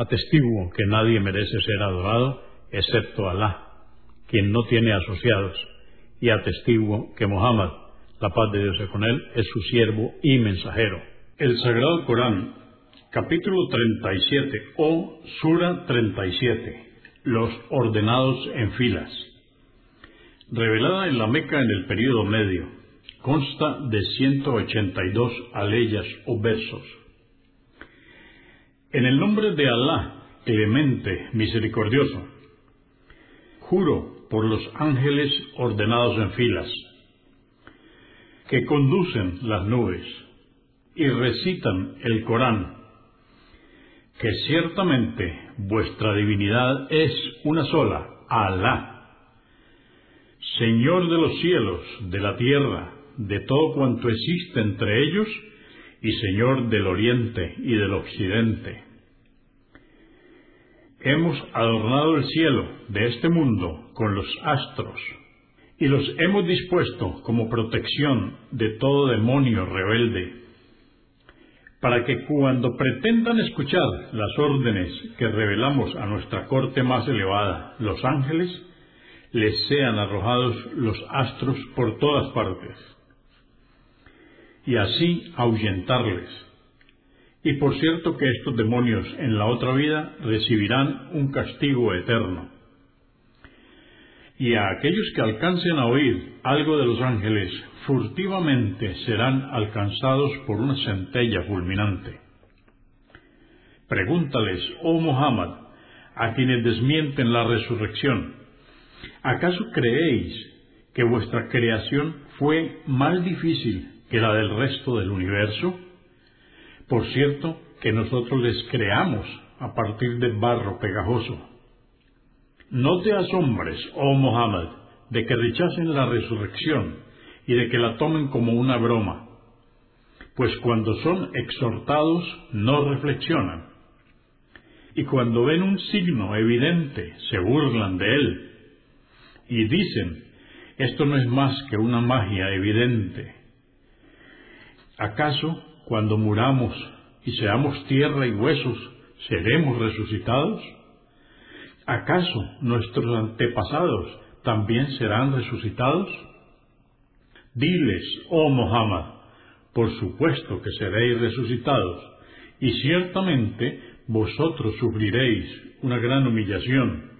Atestiguo que nadie merece ser adorado excepto Alá, quien no tiene asociados, y atestiguo que Muhammad, la paz de Dios es con él, es su siervo y mensajero. El Sagrado Corán, capítulo 37 o Sura 37, los ordenados en filas. Revelada en la Meca en el período medio, consta de 182 aleyas o versos en el nombre de Alá, clemente, misericordioso, juro por los ángeles ordenados en filas, que conducen las nubes y recitan el Corán, que ciertamente vuestra divinidad es una sola, Alá, Señor de los cielos, de la tierra, de todo cuanto existe entre ellos, y Señor del oriente y del occidente. Hemos adornado el cielo de este mundo con los astros y los hemos dispuesto como protección de todo demonio rebelde, para que cuando pretendan escuchar las órdenes que revelamos a nuestra corte más elevada, los ángeles, les sean arrojados los astros por todas partes y así ahuyentarles. Y por cierto que estos demonios en la otra vida recibirán un castigo eterno. Y a aquellos que alcancen a oír algo de los ángeles, furtivamente serán alcanzados por una centella fulminante. Pregúntales, oh Muhammad, a quienes desmienten la resurrección, ¿acaso creéis que vuestra creación fue más difícil que la del resto del universo? Por cierto, que nosotros les creamos a partir de barro pegajoso. No te asombres, oh Mohammed, de que rechacen la resurrección y de que la tomen como una broma, pues cuando son exhortados no reflexionan, y cuando ven un signo evidente se burlan de él, y dicen, esto no es más que una magia evidente. ¿Acaso cuando muramos y seamos tierra y huesos, seremos resucitados? ¿Acaso nuestros antepasados también serán resucitados? Diles, oh Mohammed, por supuesto que seréis resucitados, y ciertamente vosotros sufriréis una gran humillación.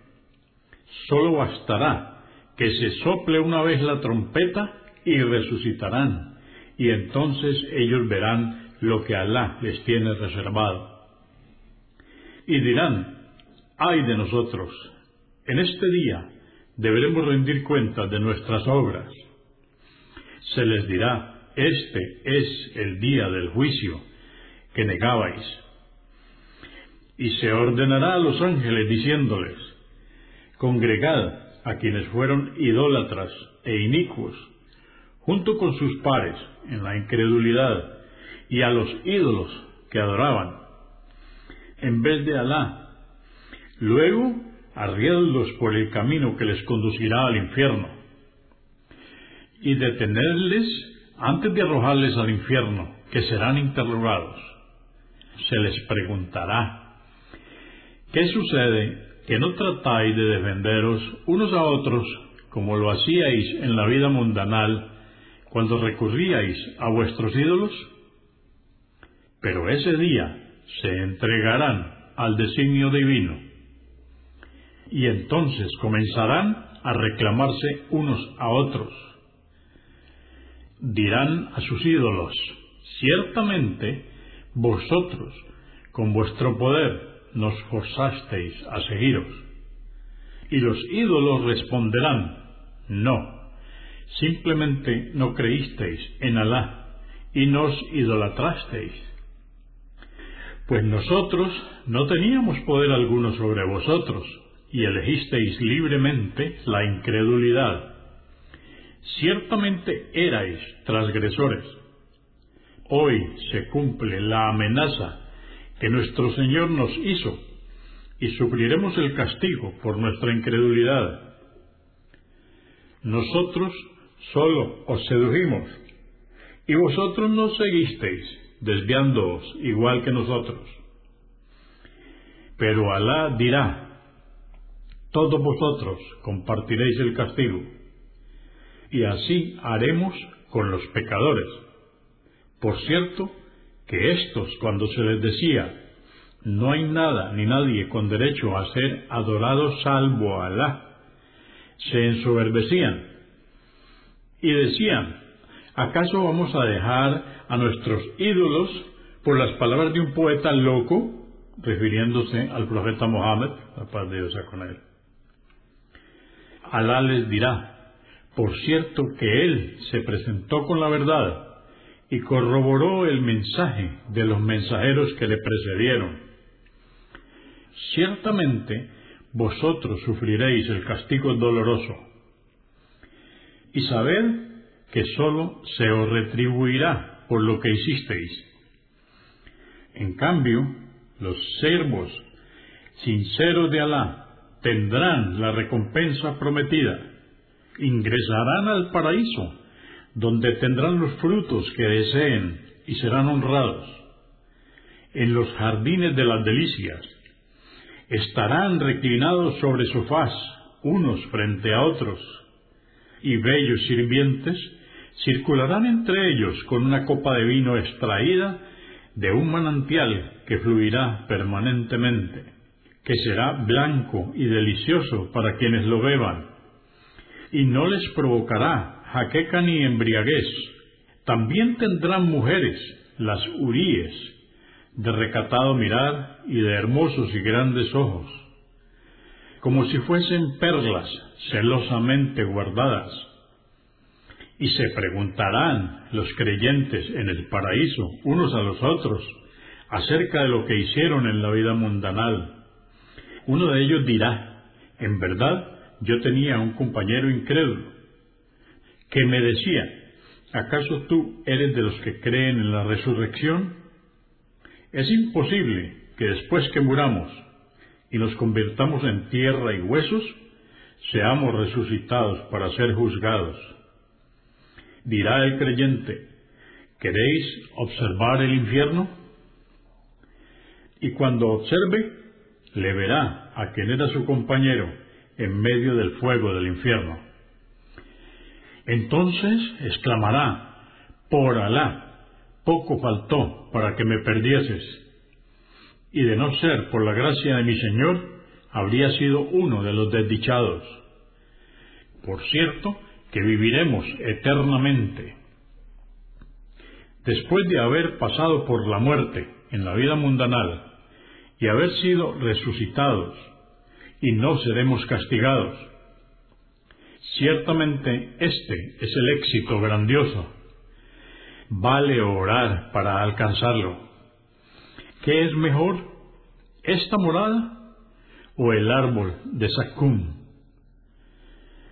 Solo bastará que se sople una vez la trompeta y resucitarán y entonces ellos verán lo que Alá les tiene reservado. Y dirán, ay de nosotros, en este día deberemos rendir cuenta de nuestras obras. Se les dirá, este es el día del juicio que negabais. Y se ordenará a los ángeles diciéndoles, congregad a quienes fueron idólatras e inicuos junto con sus pares en la incredulidad y a los ídolos que adoraban, en vez de Alá. Luego, arriédlos por el camino que les conducirá al infierno, y detenerles antes de arrojarles al infierno, que serán interrogados. Se les preguntará, ¿qué sucede que no tratáis de defenderos unos a otros como lo hacíais en la vida mundanal cuando recurríais a vuestros ídolos? Pero ese día se entregarán al designio divino. y entonces comenzarán a reclamarse unos a otros. Dirán a sus ídolos, ciertamente vosotros con vuestro poder nos forzasteis a seguiros. Y los ídolos responderán, no, simplemente no creísteis en Alá y nos idolatrasteis. Pues nosotros no teníamos poder alguno sobre vosotros y elegisteis libremente la incredulidad. Ciertamente erais transgresores. Hoy se cumple la amenaza que nuestro Señor nos hizo y sufriremos el castigo por nuestra incredulidad. Nosotros solo os sedujimos y vosotros nos seguisteis desviándoos igual que nosotros. Pero Alá dirá, todos vosotros compartiréis el castigo, y así haremos con los pecadores. Por cierto, que estos, cuando se les decía, no hay nada ni nadie con derecho a ser adorado salvo Alá, se ensoberbecían y decían, ¿acaso vamos a dejar a nuestros ídolos por las palabras de un poeta loco? refiriéndose al profeta Mohammed, la paz de Dios con él. Alá les dirá, por cierto que él se presentó con la verdad y corroboró el mensaje de los mensajeros que le precedieron. Ciertamente vosotros sufriréis el castigo doloroso. Y sabed que sólo se os retribuirá por lo que hicisteis. En cambio, los siervos sinceros de Alá tendrán la recompensa prometida, ingresarán al paraíso donde tendrán los frutos que deseen y serán honrados. En los jardines de las delicias estarán reclinados sobre sofás, unos frente a otros, y bellos sirvientes circularán entre ellos con una copa de vino extraída de un manantial que fluirá permanentemente, que será blanco y delicioso para quienes lo beban, y no les provocará jaqueca ni embriaguez. También tendrán mujeres, las uríes, de recatado mirar y de hermosos y grandes ojos, como si fuesen perlas celosamente guardadas. Y se preguntarán los creyentes en el paraíso unos a los otros acerca de lo que hicieron en la vida mundanal. Uno de ellos dirá, en verdad yo tenía un compañero incrédulo que me decía, ¿acaso tú eres de los que creen en la resurrección? Es imposible que después que muramos y nos convirtamos en tierra y huesos, seamos resucitados para ser juzgados. Dirá el creyente, ¿queréis observar el infierno? Y cuando observe, le verá a quien era su compañero en medio del fuego del infierno. Entonces exclamará, por Alá, poco faltó para que me perdieses. Y de no ser por la gracia de mi Señor, habría sido uno de los desdichados. Por cierto, que viviremos eternamente. Después de haber pasado por la muerte en la vida mundanal y haber sido resucitados, y no seremos castigados, Ciertamente este es el éxito grandioso. Vale orar para alcanzarlo. ¿Qué es mejor, esta morada o el árbol de Sakum?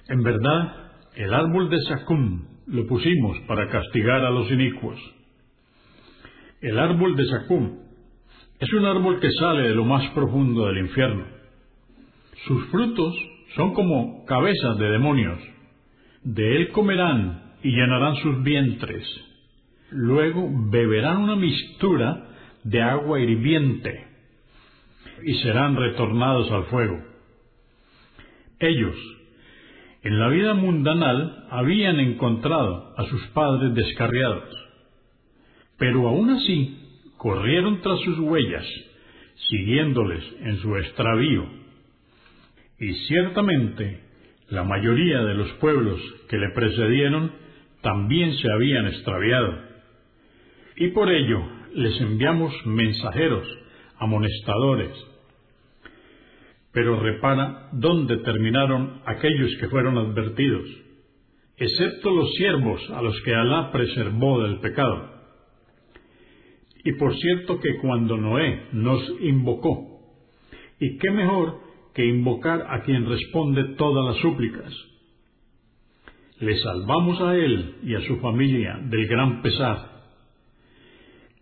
En verdad, el árbol de Sakum lo pusimos para castigar a los inicuos. El árbol de Sakum es un árbol que sale de lo más profundo del infierno. Sus frutos son como cabezas de demonios. De él comerán y llenarán sus vientres. Luego beberán una mistura de agua hirviente y serán retornados al fuego. Ellos, en la vida mundanal, habían encontrado a sus padres descarriados, pero aún así corrieron tras sus huellas, siguiéndoles en su extravío Y ciertamente la mayoría de los pueblos que le precedieron también se habían extraviado. Y por ello les enviamos mensajeros, amonestadores. Pero repara dónde terminaron aquellos que fueron advertidos, excepto los siervos a los que Alá preservó del pecado. Y por cierto que cuando Noé nos invocó, y qué mejor que invocar a quien responde todas las súplicas. Le salvamos a él y a su familia del gran pesar,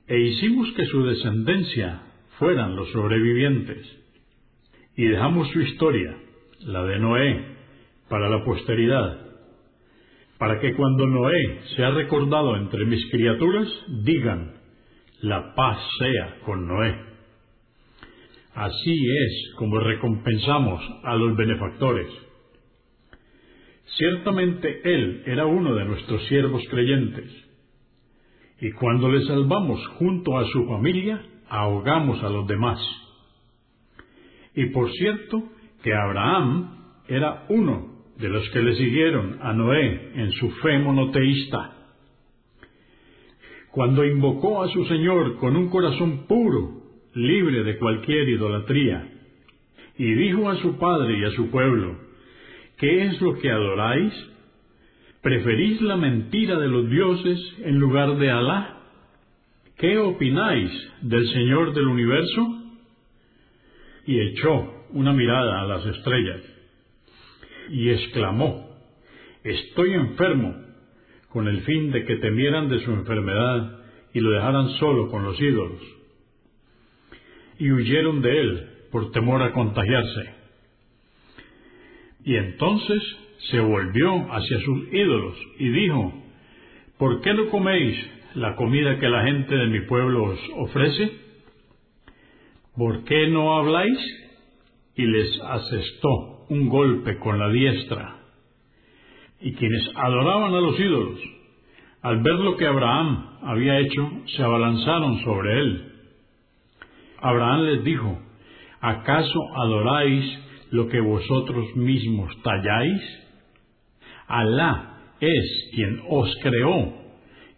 e hicimos que su descendencia fueran los sobrevivientes, y dejamos su historia, la de Noé, para la posteridad, para que cuando Noé sea recordado entre mis criaturas, digan, la paz sea con Noé. Así es como recompensamos a los benefactores. Ciertamente Él era uno de nuestros siervos creyentes, y cuando le salvamos junto a su familia, ahogamos a los demás. Y por cierto que Abraham era uno de los que le siguieron a Noé en su fe monoteísta. Cuando invocó a su Señor con un corazón puro libre de cualquier idolatría. Y dijo a su padre y a su pueblo, ¿qué es lo que adoráis? ¿Preferís la mentira de los dioses en lugar de Alá? ¿Qué opináis del Señor del universo? Y echó una mirada a las estrellas y exclamó, Estoy enfermo, con el fin de que temieran de su enfermedad y lo dejaran solo con los ídolos y huyeron de él por temor a contagiarse. Y entonces se volvió hacia sus ídolos y dijo, ¿por qué no coméis la comida que la gente de mi pueblo os ofrece? ¿Por qué no habláis? Y les asestó un golpe con la diestra. Y quienes adoraban a los ídolos, al ver lo que Abraham había hecho, se abalanzaron sobre él Abraham les dijo, ¿acaso adoráis lo que vosotros mismos talláis? Alá es quien os creó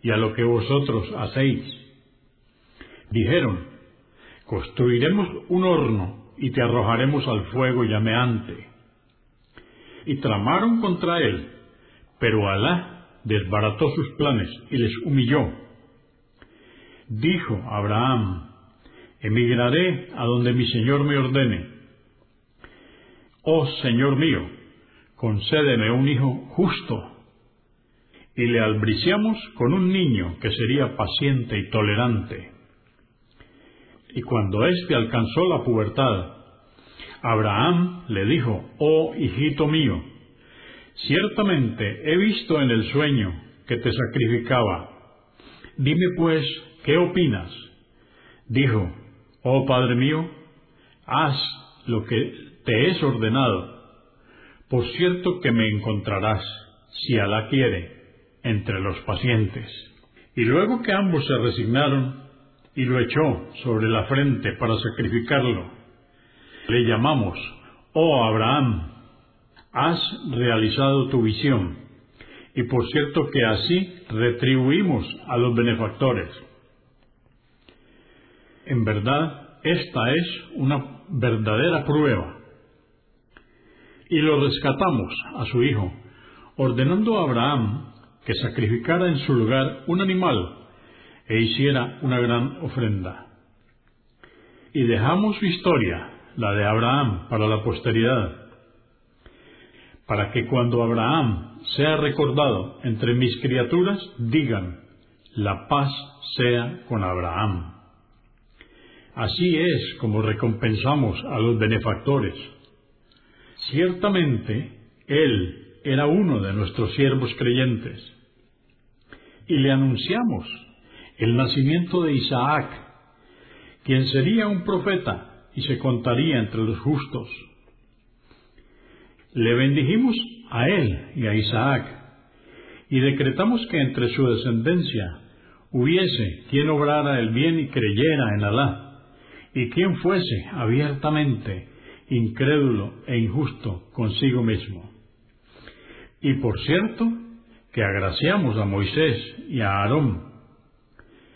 y a lo que vosotros hacéis. Dijeron, construiremos un horno y te arrojaremos al fuego llameante. Y tramaron contra él, pero Alá desbarató sus planes y les humilló. Dijo Abraham, emigraré a donde mi Señor me ordene. Oh Señor mío, concédeme un hijo justo. Y le albriciamos con un niño que sería paciente y tolerante. Y cuando éste alcanzó la pubertad, Abraham le dijo, Oh hijito mío, ciertamente he visto en el sueño que te sacrificaba. Dime pues, ¿qué opinas? Dijo, Oh Padre mío, haz lo que te es ordenado. Por cierto que me encontrarás, si Alá quiere, entre los pacientes. Y luego que ambos se resignaron y lo echó sobre la frente para sacrificarlo, le llamamos, oh Abraham, has realizado tu visión, y por cierto que así retribuimos a los benefactores. En verdad, esta es una verdadera prueba. Y lo rescatamos a su hijo, ordenando a Abraham que sacrificara en su lugar un animal e hiciera una gran ofrenda. Y dejamos su historia, la de Abraham, para la posteridad, para que cuando Abraham sea recordado entre mis criaturas, digan, la paz sea con Abraham. Así es como recompensamos a los benefactores. Ciertamente, Él era uno de nuestros siervos creyentes. Y le anunciamos el nacimiento de Isaac, quien sería un profeta y se contaría entre los justos. Le bendijimos a él y a Isaac, y decretamos que entre su descendencia hubiese quien obrara el bien y creyera en Alá y quien fuese abiertamente incrédulo e injusto consigo mismo. Y por cierto, que agraciamos a Moisés y a Aarón,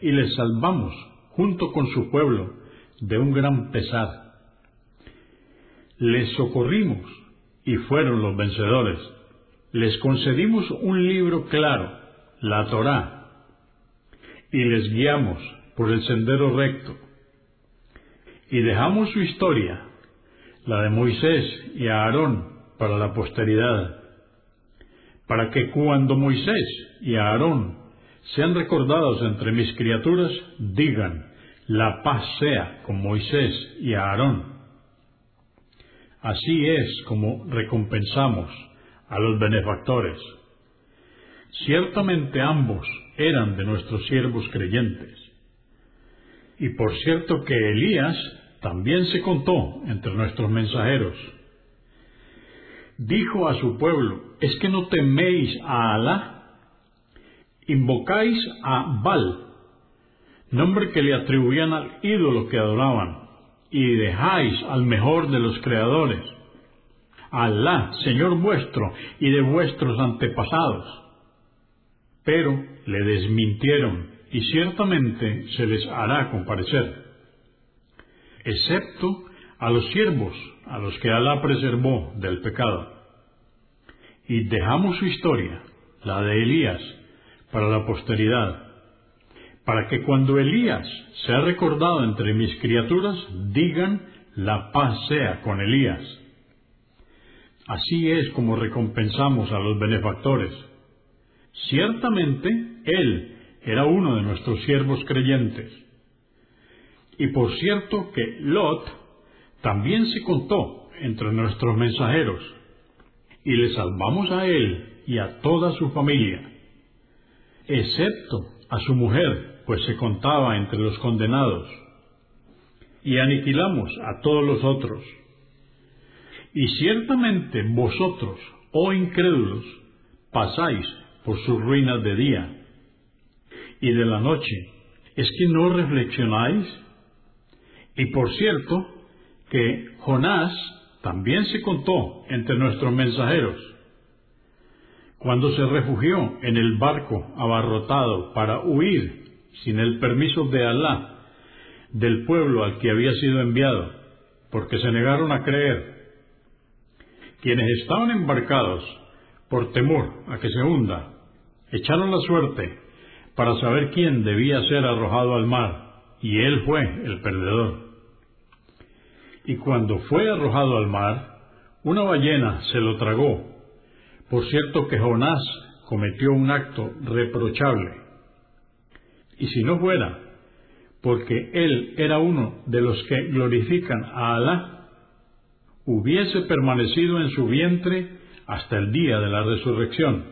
y les salvamos junto con su pueblo de un gran pesar. Les socorrimos y fueron los vencedores. Les concedimos un libro claro, la Torá, y les guiamos por el sendero recto. Y dejamos su historia, la de Moisés y Aarón, para la posteridad, para que cuando Moisés y Aarón sean recordados entre mis criaturas, digan, la paz sea con Moisés y Aarón. Así es como recompensamos a los benefactores. Ciertamente ambos eran de nuestros siervos creyentes. Y por cierto que Elías también se contó entre nuestros mensajeros. Dijo a su pueblo, ¿es que no teméis a Alá? Invocáis a Baal, nombre que le atribuían al ídolo que adoraban, y dejáis al mejor de los creadores, Alá, Señor vuestro y de vuestros antepasados. Pero le desmintieron, y ciertamente se les hará comparecer, excepto a los siervos, a los que Alá preservó del pecado. Y dejamos su historia, la de Elías, para la posteridad, para que cuando Elías sea recordado entre mis criaturas, digan, la paz sea con Elías. Así es como recompensamos a los benefactores. Ciertamente, él era uno de nuestros siervos creyentes. Y por cierto que Lot también se contó entre nuestros mensajeros, y le salvamos a él y a toda su familia, excepto a su mujer, pues se contaba entre los condenados, y aniquilamos a todos los otros. Y ciertamente vosotros, oh incrédulos, pasáis por sus ruinas de día y de la noche. ¿Es que no reflexionáis? Y por cierto, que Jonás también se contó entre nuestros mensajeros, cuando se refugió en el barco abarrotado para huir sin el permiso de Alá, del pueblo al que había sido enviado, porque se negaron a creer. Quienes estaban embarcados por temor a que se hunda, echaron la suerte para saber quién debía ser arrojado al mar, y él fue el perdedor. Y cuando fue arrojado al mar, una ballena se lo tragó. Por cierto que Jonás cometió un acto reprochable y si no fuera porque él era uno de los que glorifican a Alá, hubiese permanecido en su vientre hasta el día de la resurrección.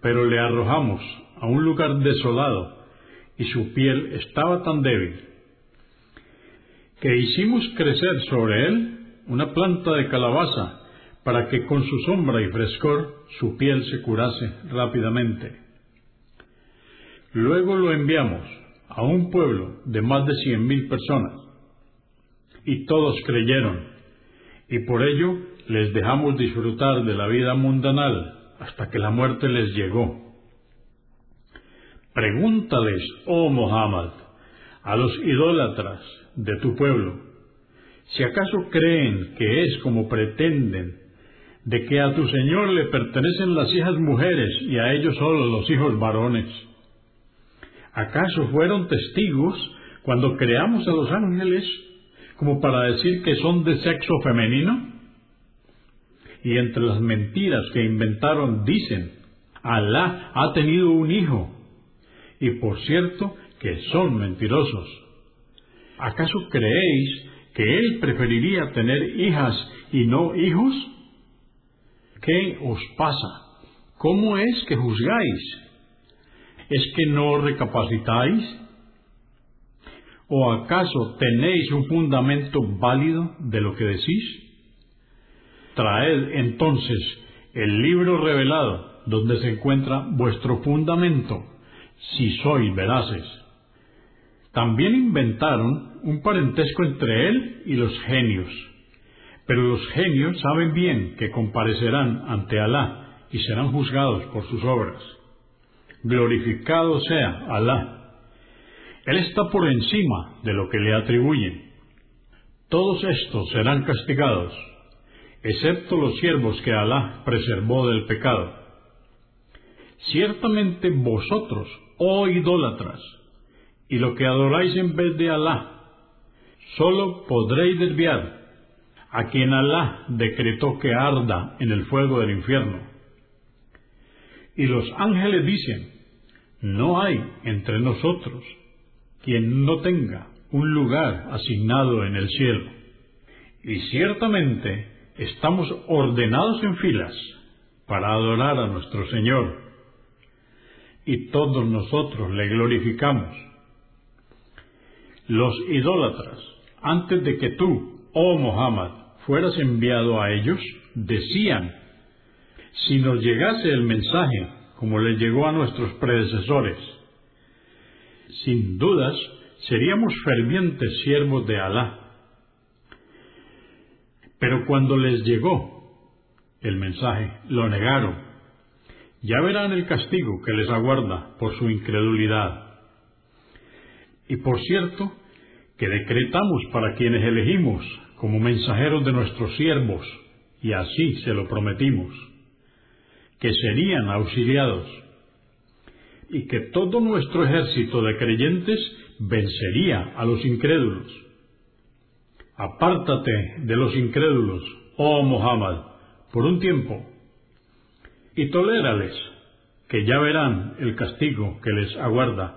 Pero le arrojamos a un lugar desolado y su piel estaba tan débil que hicimos crecer sobre él una planta de calabaza para que con su sombra y frescor su piel se curase rápidamente. Luego lo enviamos a un pueblo de más de cien mil personas, y todos creyeron, y por ello les dejamos disfrutar de la vida mundanal hasta que la muerte les llegó. Pregúntales, oh Muhammad, a los idólatras de tu pueblo, si acaso creen que es como pretenden, de que a tu Señor le pertenecen las hijas mujeres y a ellos solo los hijos varones ¿Acaso fueron testigos cuando creamos a los ángeles como para decir que son de sexo femenino? Y entre las mentiras que inventaron dicen, Alá ha tenido un hijo. Y por cierto que son mentirosos. ¿Acaso creéis que él preferiría tener hijas y no hijos? ¿Qué os pasa? ¿Cómo es que juzgáis? ¿Es que no recapacitáis? ¿O acaso tenéis un fundamento válido de lo que decís? Traed entonces el libro revelado donde se encuentra vuestro fundamento, si sois veraces. También inventaron un parentesco entre él y los genios, Pero los genios saben bien que comparecerán ante Alá y serán juzgados por sus obras. Glorificado sea Alá. Él está por encima de lo que le atribuyen. Todos estos serán castigados, excepto los siervos que Alá preservó del pecado. Ciertamente vosotros, oh idólatras, y lo que adoráis en vez de Alá, solo podréis desviar a quien Alá decretó que arda en el fuego del infierno. Y los ángeles dicen, no hay entre nosotros quien no tenga un lugar asignado en el cielo. Y ciertamente estamos ordenados en filas para adorar a nuestro Señor. Y todos nosotros le glorificamos. Los idólatras, antes de que tú, oh Muhammad, fueras enviado a ellos, decían, si nos llegase el mensaje como le llegó a nuestros predecesores, sin dudas seríamos fervientes siervos de Alá. Pero cuando les llegó el mensaje, lo negaron. Ya verán el castigo que les aguarda por su incredulidad. Y por cierto, que decretamos para quienes elegimos como mensajeros de nuestros siervos, y así se lo prometimos, que serían auxiliados, y que todo nuestro ejército de creyentes vencería a los incrédulos. Apártate de los incrédulos, oh Muhammad, por un tiempo, y tolérales, que ya verán el castigo que les aguarda.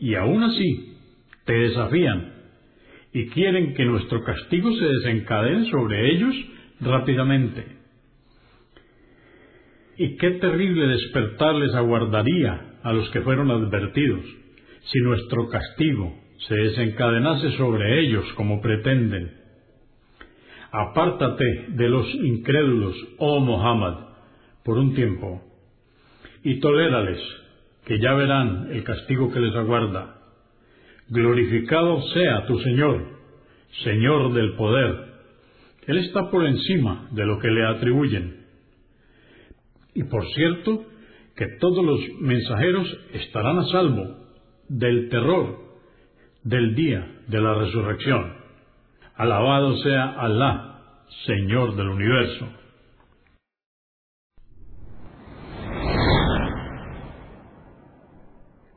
Y aún así te desafían y quieren que nuestro castigo se desencadene sobre ellos rápidamente. Y qué terrible despertar les aguardaría a los que fueron advertidos si nuestro castigo se desencadenase sobre ellos como pretenden. Apártate de los incrédulos, oh Muhammad, por un tiempo, y tolérales, que ya verán el castigo que les aguarda. Glorificado sea tu Señor, Señor del poder. Él está por encima de lo que le atribuyen. Y por cierto, que todos los mensajeros estarán a salvo del terror del día de la resurrección. Alabado sea Alá, Señor del universo.